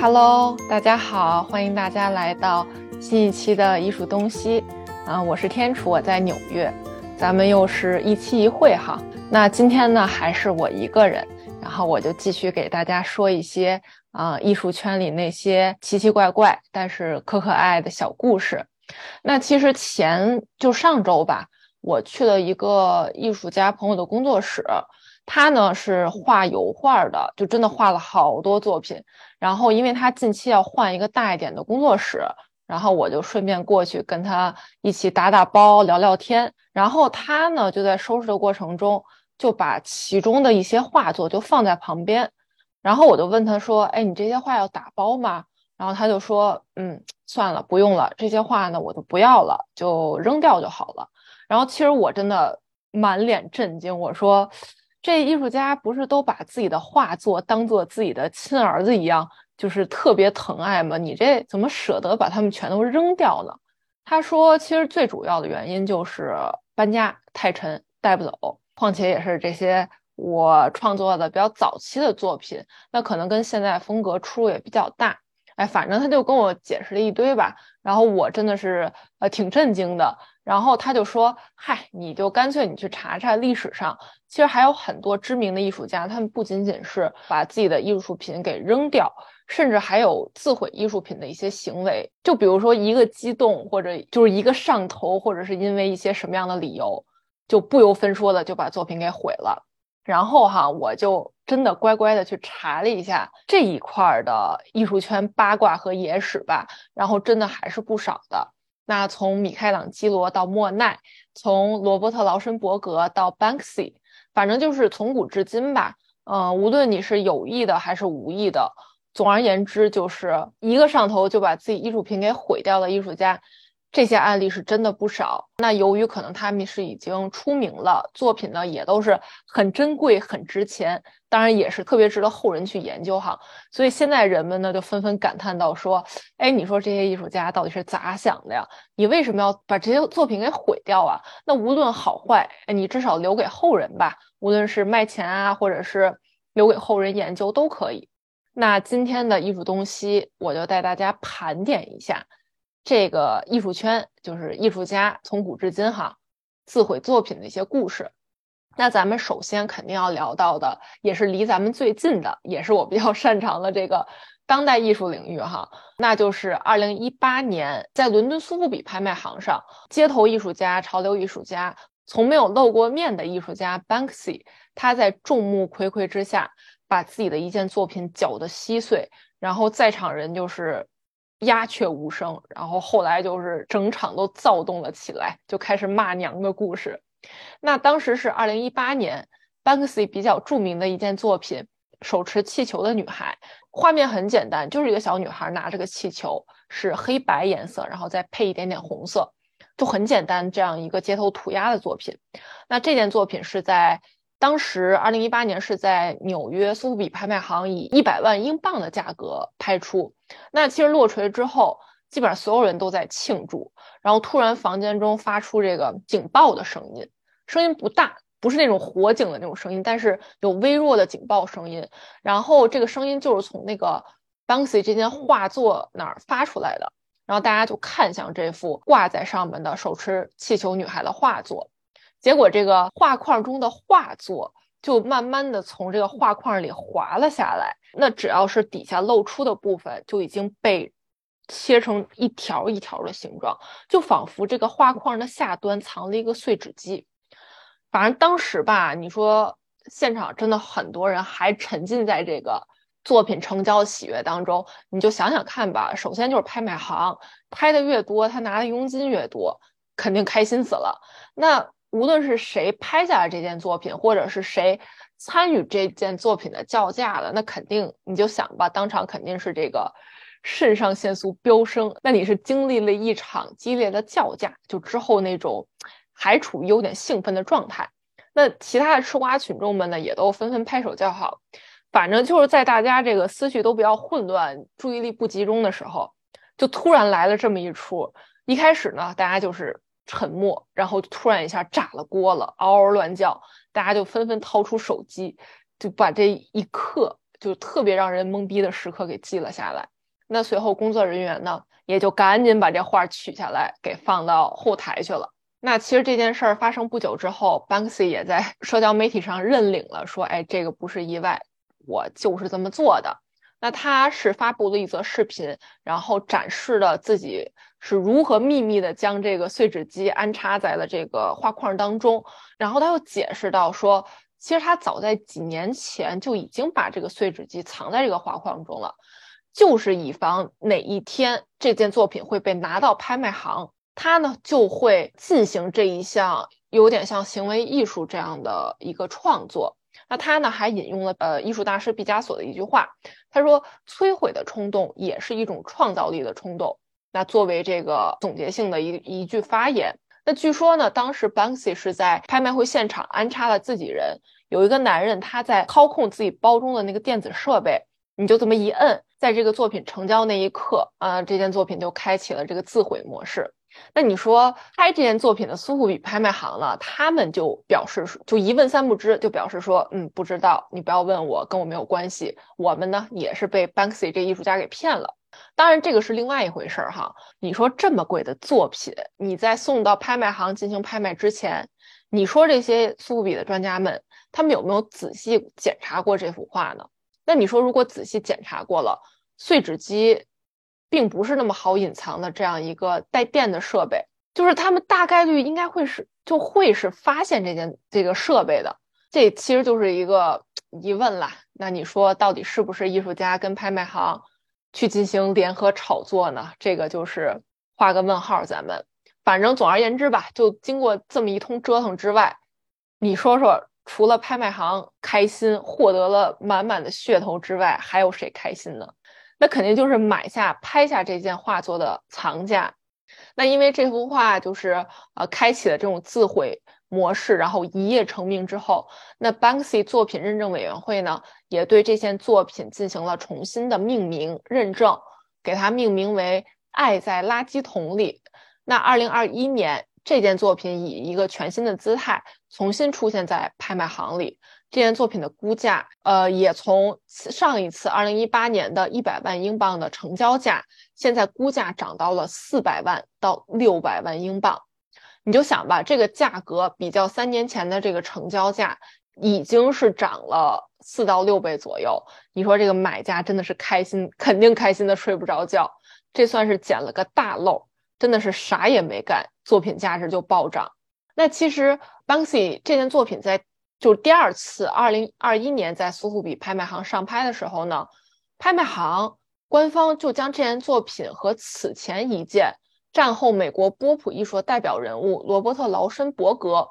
Hello，大家好，欢迎大家来到新一期的艺术东西啊！我是天楚，我在纽约，咱们又是一期一会哈。那今天呢，还是我一个人，然后我就继续给大家说一些啊艺术圈里那些奇奇怪怪但是可可爱的小故事。那其实前就上周吧，我去了一个艺术家朋友的工作室。他呢是画油画的，就真的画了好多作品。然后，因为他近期要换一个大一点的工作室，然后我就顺便过去跟他一起打打包、聊聊天。然后他呢就在收拾的过程中，就把其中的一些画作就放在旁边。然后我就问他说：“哎，你这些画要打包吗？”然后他就说：“嗯，算了，不用了。这些画呢，我就不要了，就扔掉就好了。”然后其实我真的满脸震惊，我说。这艺术家不是都把自己的画作当做自己的亲儿子一样，就是特别疼爱吗？你这怎么舍得把他们全都扔掉呢？他说，其实最主要的原因就是搬家太沉，带不走。况且也是这些我创作的比较早期的作品，那可能跟现在风格出入也比较大。哎，反正他就跟我解释了一堆吧，然后我真的是呃挺震惊的。然后他就说：“嗨，你就干脆你去查查历史上，其实还有很多知名的艺术家，他们不仅仅是把自己的艺术品给扔掉，甚至还有自毁艺术品的一些行为。就比如说一个激动，或者就是一个上头，或者是因为一些什么样的理由，就不由分说的就把作品给毁了。然后哈，我就真的乖乖的去查了一下这一块的艺术圈八卦和野史吧，然后真的还是不少的。”那从米开朗基罗到莫奈，从罗伯特劳森伯格到 Banksy，反正就是从古至今吧。嗯，无论你是有意的还是无意的，总而言之，就是一个上头就把自己艺术品给毁掉的艺术家。这些案例是真的不少。那由于可能他们是已经出名了，作品呢也都是很珍贵、很值钱，当然也是特别值得后人去研究哈。所以现在人们呢就纷纷感叹到说：“哎，你说这些艺术家到底是咋想的呀？你为什么要把这些作品给毁掉啊？那无论好坏，你至少留给后人吧，无论是卖钱啊，或者是留给后人研究都可以。”那今天的艺术东西，我就带大家盘点一下。这个艺术圈就是艺术家从古至今哈自毁作品的一些故事。那咱们首先肯定要聊到的，也是离咱们最近的，也是我比较擅长的这个当代艺术领域哈，那就是二零一八年在伦敦苏富比拍卖行上，街头艺术家、潮流艺术家、从没有露过面的艺术家 Banksy，他在众目睽睽之下把自己的一件作品搅得稀碎，然后在场人就是。鸦雀无声，然后后来就是整场都躁动了起来，就开始骂娘的故事。那当时是二零一八年，Banksy 比较著名的一件作品《手持气球的女孩》，画面很简单，就是一个小女孩拿着个气球，是黑白颜色，然后再配一点点红色，就很简单这样一个街头涂鸦的作品。那这件作品是在。当时，二零一八年是在纽约苏富比拍卖行以一百万英镑的价格拍出。那其实落锤之后，基本上所有人都在庆祝。然后突然房间中发出这个警报的声音，声音不大，不是那种火警的那种声音，但是有微弱的警报声音。然后这个声音就是从那个 Banksy 这件画作那儿发出来的。然后大家就看向这幅挂在上面的手持气球女孩的画作。结果，这个画框中的画作就慢慢的从这个画框里滑了下来。那只要是底下露出的部分，就已经被切成一条一条的形状，就仿佛这个画框的下端藏了一个碎纸机。反正当时吧，你说现场真的很多人还沉浸在这个作品成交的喜悦当中。你就想想看吧，首先就是拍卖行拍的越多，他拿的佣金越多，肯定开心死了。那。无论是谁拍下了这件作品，或者是谁参与这件作品的叫价的，那肯定你就想吧，当场肯定是这个肾上腺素飙升。那你是经历了一场激烈的叫价，就之后那种还处于有点兴奋的状态。那其他的吃瓜群众们呢，也都纷纷拍手叫好。反正就是在大家这个思绪都比较混乱、注意力不集中的时候，就突然来了这么一出。一开始呢，大家就是。沉默，然后突然一下炸了锅了，嗷嗷乱叫，大家就纷纷掏出手机，就把这一刻就特别让人懵逼的时刻给记了下来。那随后工作人员呢，也就赶紧把这画取下来，给放到后台去了。那其实这件事儿发生不久之后，Banksy 也在社交媒体上认领了，说：“哎，这个不是意外，我就是这么做的。”那他是发布了一则视频，然后展示了自己是如何秘密的将这个碎纸机安插在了这个画框当中，然后他又解释到说，其实他早在几年前就已经把这个碎纸机藏在这个画框中了。就是以防哪一天这件作品会被拿到拍卖行，他呢就会进行这一项有点像行为艺术这样的一个创作。那他呢还引用了呃艺术大师毕加索的一句话，他说：“摧毁的冲动也是一种创造力的冲动。”那作为这个总结性的一一句发言。那据说呢，当时 Banksy 是在拍卖会现场安插了自己人，有一个男人他在操控自己包中的那个电子设备，你就这么一摁。在这个作品成交那一刻，啊，这件作品就开启了这个自毁模式。那你说拍这件作品的苏富比拍卖行呢？他们就表示就一问三不知，就表示说，嗯，不知道，你不要问我，跟我没有关系。我们呢也是被 Banksy 这艺术家给骗了。当然，这个是另外一回事儿哈。你说这么贵的作品，你在送到拍卖行进行拍卖之前，你说这些苏富比的专家们，他们有没有仔细检查过这幅画呢？那你说，如果仔细检查过了，碎纸机并不是那么好隐藏的这样一个带电的设备，就是他们大概率应该会是就会是发现这件这个设备的，这其实就是一个疑问啦。那你说，到底是不是艺术家跟拍卖行去进行联合炒作呢？这个就是画个问号。咱们反正总而言之吧，就经过这么一通折腾之外，你说说。除了拍卖行开心获得了满满的噱头之外，还有谁开心呢？那肯定就是买下拍下这件画作的藏家。那因为这幅画就是呃开启了这种自毁模式，然后一夜成名之后，那 Banksy 作品认证委员会呢也对这件作品进行了重新的命名认证，给它命名为《爱在垃圾桶里》。那二零二一年。这件作品以一个全新的姿态重新出现在拍卖行里。这件作品的估价，呃，也从上一次二零一八年的一百万英镑的成交价，现在估价涨到了四百万到六百万英镑。你就想吧，这个价格比较三年前的这个成交价，已经是涨了四到六倍左右。你说这个买家真的是开心，肯定开心的睡不着觉。这算是捡了个大漏。真的是啥也没干，作品价值就暴涨。那其实 Banksy 这件作品在就第二次，二零二一年在苏富比拍卖行上拍的时候呢，拍卖行官方就将这件作品和此前一件战后美国波普艺术代表人物罗伯特劳申伯格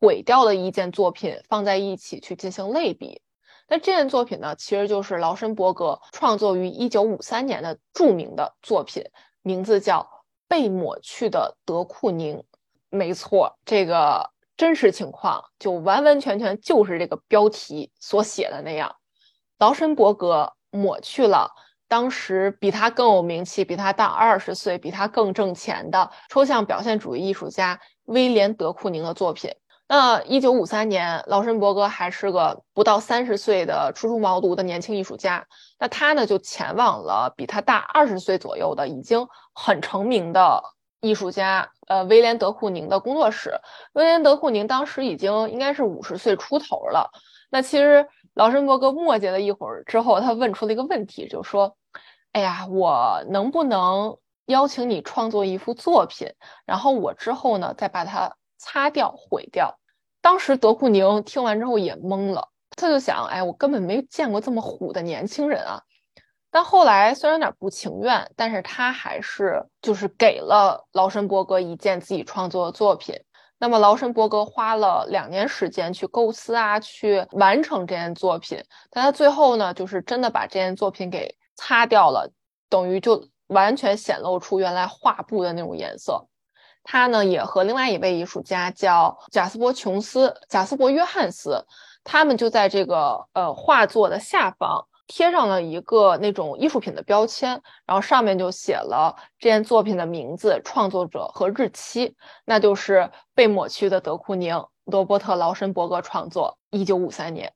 毁掉的一件作品放在一起去进行类比。那这件作品呢，其实就是劳申伯格创作于一九五三年的著名的作品，名字叫。被抹去的德库宁，没错，这个真实情况就完完全全就是这个标题所写的那样。劳申伯格抹去了当时比他更有名气、比他大二十岁、比他更挣钱的抽象表现主义艺术家威廉·德库宁的作品。那一九五三年，劳申伯格还是个不到三十岁的初出茅庐的年轻艺术家。那他呢，就前往了比他大二十岁左右的已经很成名的艺术家，呃，威廉·德库宁的工作室。威廉·德库宁当时已经应该是五十岁出头了。那其实劳申伯格磨叽了一会儿之后，他问出了一个问题，就说：“哎呀，我能不能邀请你创作一幅作品，然后我之后呢，再把它擦掉、毁掉？”当时德库宁听完之后也懵了，他就想：哎，我根本没见过这么虎的年轻人啊！但后来虽然有点不情愿，但是他还是就是给了劳申伯格一件自己创作的作品。那么劳申伯格花了两年时间去构思啊，去完成这件作品。但他最后呢，就是真的把这件作品给擦掉了，等于就完全显露出原来画布的那种颜色。他呢也和另外一位艺术家叫贾斯伯·琼斯、贾斯伯·约翰斯，他们就在这个呃画作的下方贴上了一个那种艺术品的标签，然后上面就写了这件作品的名字、创作者和日期，那就是被抹去的德库宁，罗伯特·劳申伯格创作，一九五三年。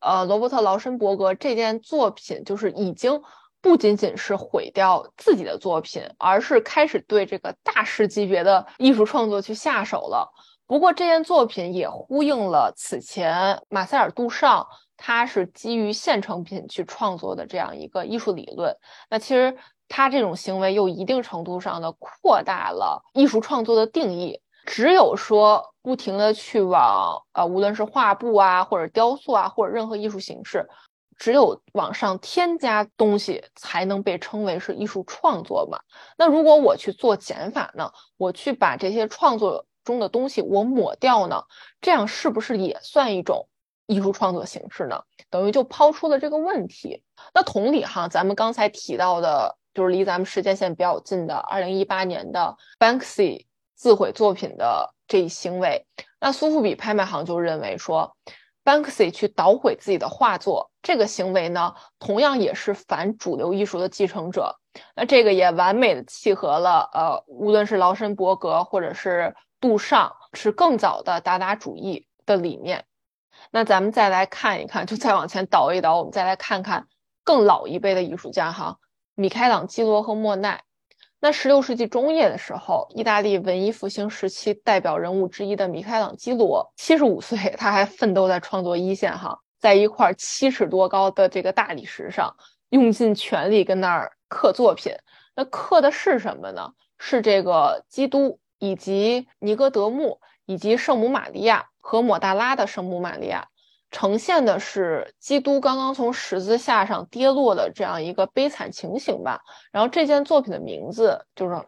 呃，罗伯特劳申伯格这件作品就是已经不仅仅是毁掉自己的作品，而是开始对这个大师级别的艺术创作去下手了。不过这件作品也呼应了此前马塞尔·杜尚，他是基于现成品去创作的这样一个艺术理论。那其实他这种行为又一定程度上的扩大了艺术创作的定义。只有说不停的去往呃，无论是画布啊，或者雕塑啊，或者任何艺术形式，只有往上添加东西，才能被称为是艺术创作嘛。那如果我去做减法呢？我去把这些创作。中的东西我抹掉呢，这样是不是也算一种艺术创作形式呢？等于就抛出了这个问题。那同理哈，咱们刚才提到的，就是离咱们时间线比较近的，二零一八年的 Banksy 自毁作品的这一行为，那苏富比拍卖行就认为说，Banksy 去捣毁自己的画作这个行为呢，同样也是反主流艺术的继承者。那这个也完美的契合了，呃，无论是劳申伯格或者是。杜尚是更早的达达主义的理念，那咱们再来看一看，就再往前倒一倒，我们再来看看更老一辈的艺术家哈，米开朗基罗和莫奈。那十六世纪中叶的时候，意大利文艺复兴时期代表人物之一的米开朗基罗，七十五岁，他还奋斗在创作一线哈，在一块七尺多高的这个大理石上，用尽全力跟那儿刻作品。那刻的是什么呢？是这个基督。以及尼哥德慕，以及圣母玛利亚和抹大拉的圣母玛利亚，呈现的是基督刚刚从十字架上跌落的这样一个悲惨情形吧。然后这件作品的名字就是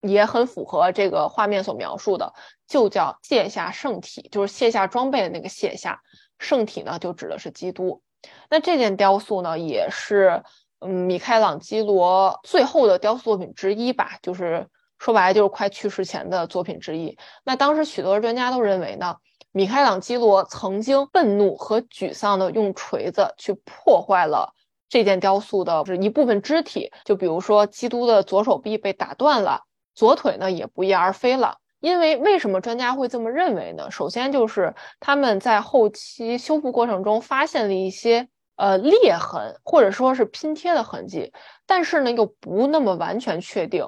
也很符合这个画面所描述的，就叫卸下圣体，就是卸下装备的那个卸下圣体呢，就指的是基督。那这件雕塑呢，也是嗯米开朗基罗最后的雕塑作品之一吧，就是。说白了就是快去世前的作品之一。那当时许多专家都认为呢，米开朗基罗曾经愤怒和沮丧的用锤子去破坏了这件雕塑的是一部分肢体，就比如说基督的左手臂被打断了，左腿呢也不翼而飞了。因为为什么专家会这么认为呢？首先就是他们在后期修复过程中发现了一些呃裂痕，或者说是拼贴的痕迹，但是呢又不那么完全确定。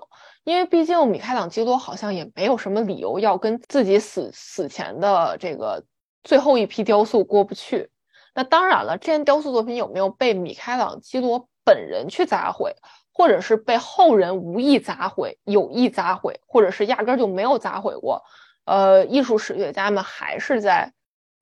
因为毕竟米开朗基罗好像也没有什么理由要跟自己死死前的这个最后一批雕塑过不去。那当然了，这件雕塑作品有没有被米开朗基罗本人去砸毁，或者是被后人无意砸毁、有意砸毁，或者是压根就没有砸毁过？呃，艺术史学家们还是在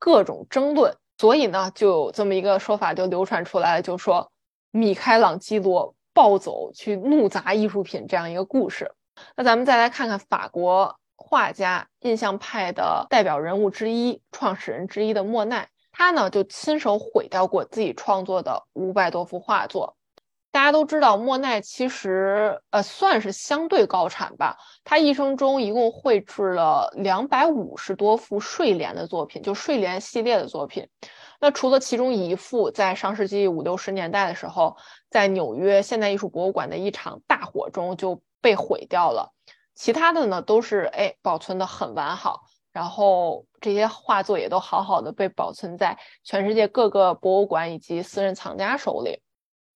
各种争论。所以呢，就有这么一个说法就流传出来了，就说米开朗基罗。暴走去怒砸艺术品这样一个故事，那咱们再来看看法国画家印象派的代表人物之一、创始人之一的莫奈，他呢就亲手毁掉过自己创作的五百多幅画作。大家都知道，莫奈其实呃算是相对高产吧，他一生中一共绘制了两百五十多幅睡莲的作品，就睡莲系列的作品。那除了其中一幅在上世纪五六十年代的时候，在纽约现代艺术博物馆的一场大火中就被毁掉了，其他的呢都是哎保存的很完好，然后这些画作也都好好的被保存在全世界各个博物馆以及私人藏家手里。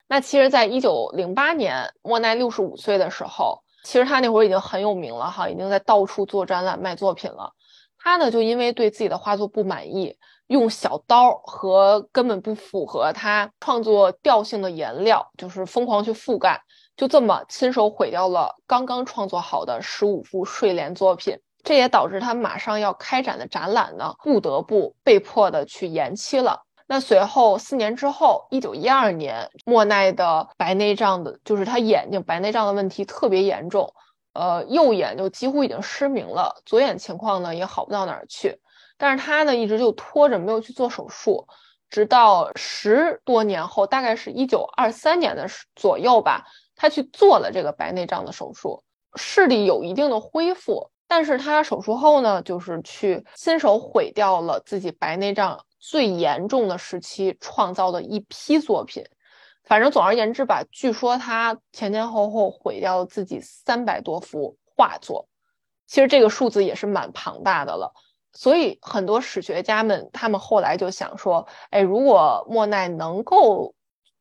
那其实，在一九零八年，莫奈六十五岁的时候，其实他那会儿已经很有名了哈，已经在到处做展览卖作品了。他呢就因为对自己的画作不满意。用小刀和根本不符合他创作调性的颜料，就是疯狂去覆盖，就这么亲手毁掉了刚刚创作好的十五幅睡莲作品。这也导致他马上要开展的展览呢，不得不被迫的去延期了。那随后四年之后，一九一二年，莫奈的白内障的，就是他眼睛白内障的问题特别严重，呃，右眼就几乎已经失明了，左眼情况呢也好不到哪儿去。但是他呢，一直就拖着没有去做手术，直到十多年后，大概是一九二三年的左右吧，他去做了这个白内障的手术，视力有一定的恢复。但是他手术后呢，就是去亲手毁掉了自己白内障最严重的时期创造的一批作品。反正总而言之吧，据说他前前后后毁掉了自己三百多幅画作，其实这个数字也是蛮庞大的了。所以很多史学家们他们后来就想说，哎，如果莫奈能够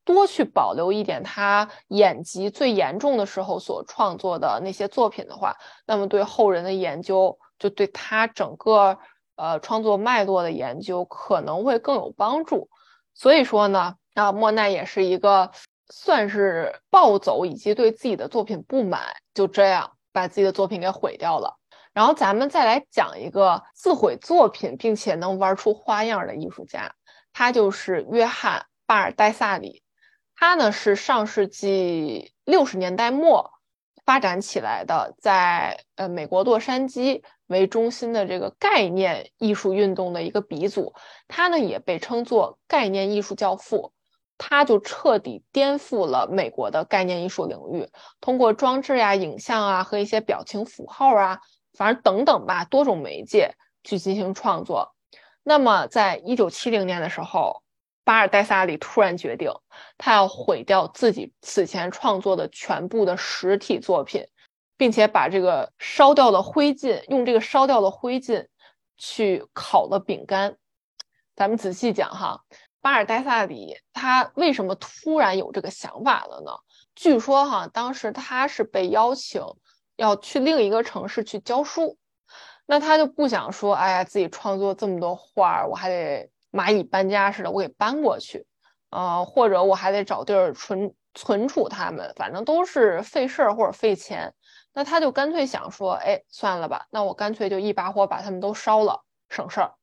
多去保留一点他眼疾最严重的时候所创作的那些作品的话，那么对后人的研究，就对他整个呃创作脉络的研究可能会更有帮助。所以说呢，啊，莫奈也是一个算是暴走以及对自己的作品不满，就这样把自己的作品给毁掉了。然后咱们再来讲一个自毁作品并且能玩出花样的艺术家，他就是约翰巴尔代萨里。他呢是上世纪六十年代末发展起来的，在呃美国洛杉矶为中心的这个概念艺术运动的一个鼻祖。他呢也被称作概念艺术教父，他就彻底颠覆了美国的概念艺术领域，通过装置呀、影像啊和一些表情符号啊，反正等等吧，多种媒介去进行创作。那么在一九七零年的时候。巴尔代萨里突然决定，他要毁掉自己此前创作的全部的实体作品，并且把这个烧掉的灰烬用这个烧掉的灰烬去烤了饼干。咱们仔细讲哈，巴尔代萨里他为什么突然有这个想法了呢？据说哈，当时他是被邀请要去另一个城市去教书，那他就不想说，哎呀，自己创作这么多画儿，我还得。蚂蚁搬家似的，我给搬过去，呃，或者我还得找地儿存存储它们，反正都是费事儿或者费钱。那他就干脆想说，哎，算了吧，那我干脆就一把火把它们都烧了，省事儿。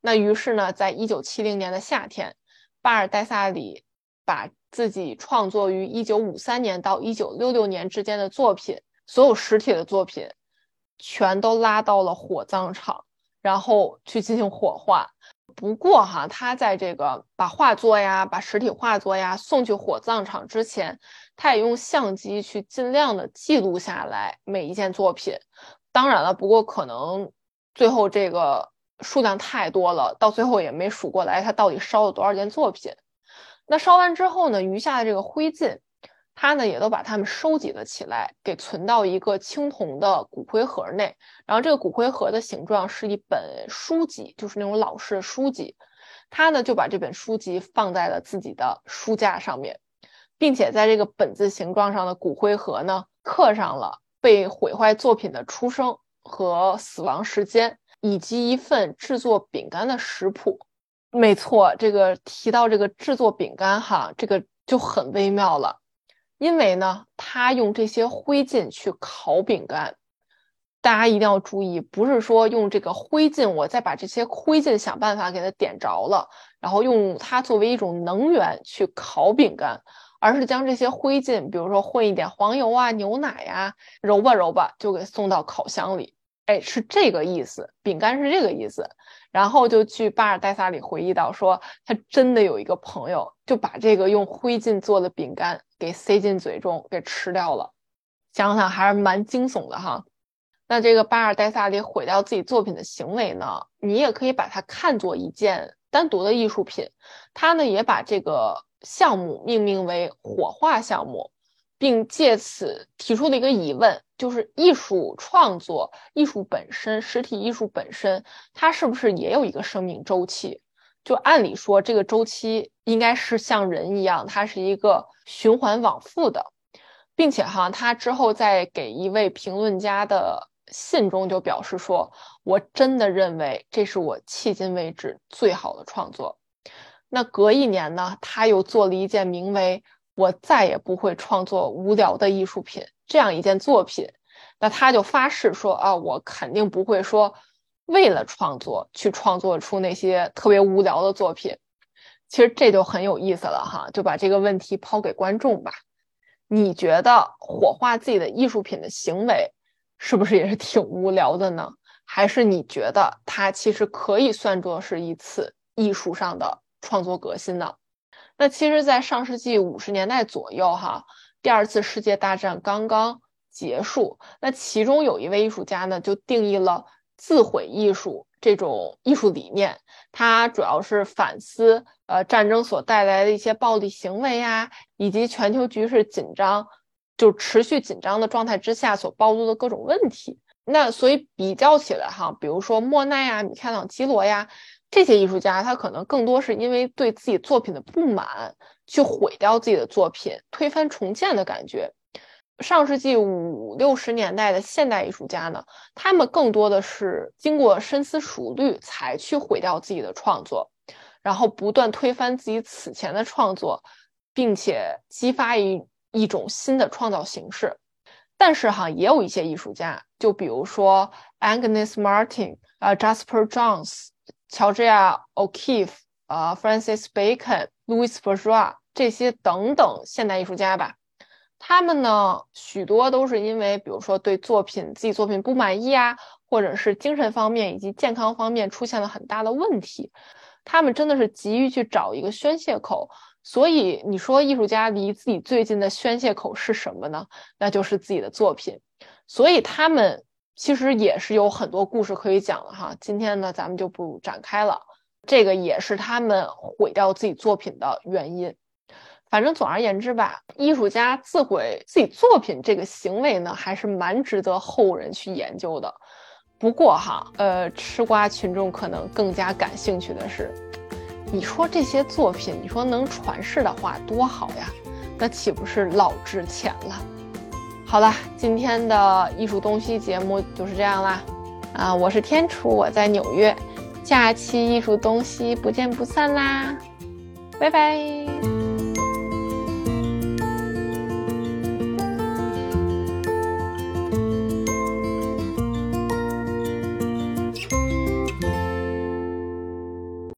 那于是呢，在一九七零年的夏天，巴尔代萨里把自己创作于一九五三年到一九六六年之间的作品，所有实体的作品，全都拉到了火葬场，然后去进行火化。不过哈，他在这个把画作呀、把实体画作呀送去火葬场之前，他也用相机去尽量的记录下来每一件作品。当然了，不过可能最后这个数量太多了，到最后也没数过来他到底烧了多少件作品。那烧完之后呢，余下的这个灰烬。他呢也都把它们收集了起来，给存到一个青铜的骨灰盒内。然后这个骨灰盒的形状是一本书籍，就是那种老式的书籍。他呢就把这本书籍放在了自己的书架上面，并且在这个本子形状上的骨灰盒呢刻上了被毁坏作品的出生和死亡时间，以及一份制作饼干的食谱。没错，这个提到这个制作饼干哈，这个就很微妙了。因为呢，他用这些灰烬去烤饼干，大家一定要注意，不是说用这个灰烬，我再把这些灰烬想办法给它点着了，然后用它作为一种能源去烤饼干，而是将这些灰烬，比如说混一点黄油啊、牛奶呀，揉吧揉吧，就给送到烤箱里。哎，是这个意思，饼干是这个意思。然后就去巴尔代萨里回忆到说，他真的有一个朋友就把这个用灰烬做的饼干给塞进嘴中给吃掉了，想想还是蛮惊悚的哈。那这个巴尔代萨里毁掉自己作品的行为呢，你也可以把它看作一件单独的艺术品。他呢也把这个项目命名为火化项目。并借此提出了一个疑问，就是艺术创作、艺术本身、实体艺术本身，它是不是也有一个生命周期？就按理说，这个周期应该是像人一样，它是一个循环往复的，并且哈，他之后在给一位评论家的信中就表示说：“我真的认为这是我迄今为止最好的创作。”那隔一年呢，他又做了一件名为。我再也不会创作无聊的艺术品这样一件作品，那他就发誓说啊，我肯定不会说为了创作去创作出那些特别无聊的作品。其实这就很有意思了哈，就把这个问题抛给观众吧。你觉得火化自己的艺术品的行为是不是也是挺无聊的呢？还是你觉得它其实可以算作是一次艺术上的创作革新呢？那其实，在上世纪五十年代左右，哈，第二次世界大战刚刚结束。那其中有一位艺术家呢，就定义了自毁艺术这种艺术理念。他主要是反思，呃，战争所带来的一些暴力行为呀，以及全球局势紧张，就持续紧张的状态之下所暴露的各种问题。那所以比较起来哈，比如说莫奈呀、米开朗基罗呀这些艺术家，他可能更多是因为对自己作品的不满，去毁掉自己的作品，推翻重建的感觉。上世纪五六十年代的现代艺术家呢，他们更多的是经过深思熟虑才去毁掉自己的创作，然后不断推翻自己此前的创作，并且激发一一种新的创造形式。但是哈，也有一些艺术家，就比如说 Agnes Martin 啊，Jasper Johns、乔治亚 O'Keeffe 啊，Francis Bacon、Louis Bourgeois 这些等等现代艺术家吧。他们呢，许多都是因为，比如说对作品自己作品不满意啊，或者是精神方面以及健康方面出现了很大的问题，他们真的是急于去找一个宣泄口。所以你说艺术家离自己最近的宣泄口是什么呢？那就是自己的作品。所以他们其实也是有很多故事可以讲的哈。今天呢，咱们就不展开了。这个也是他们毁掉自己作品的原因。反正总而言之吧，艺术家自毁自己作品这个行为呢，还是蛮值得后人去研究的。不过哈，呃，吃瓜群众可能更加感兴趣的是，你说这些作品，你说能传世的话多好呀，那岂不是老值钱了？好了，今天的艺术东西节目就是这样啦。啊，我是天楚，我在纽约，下期艺术东西不见不散啦，拜拜。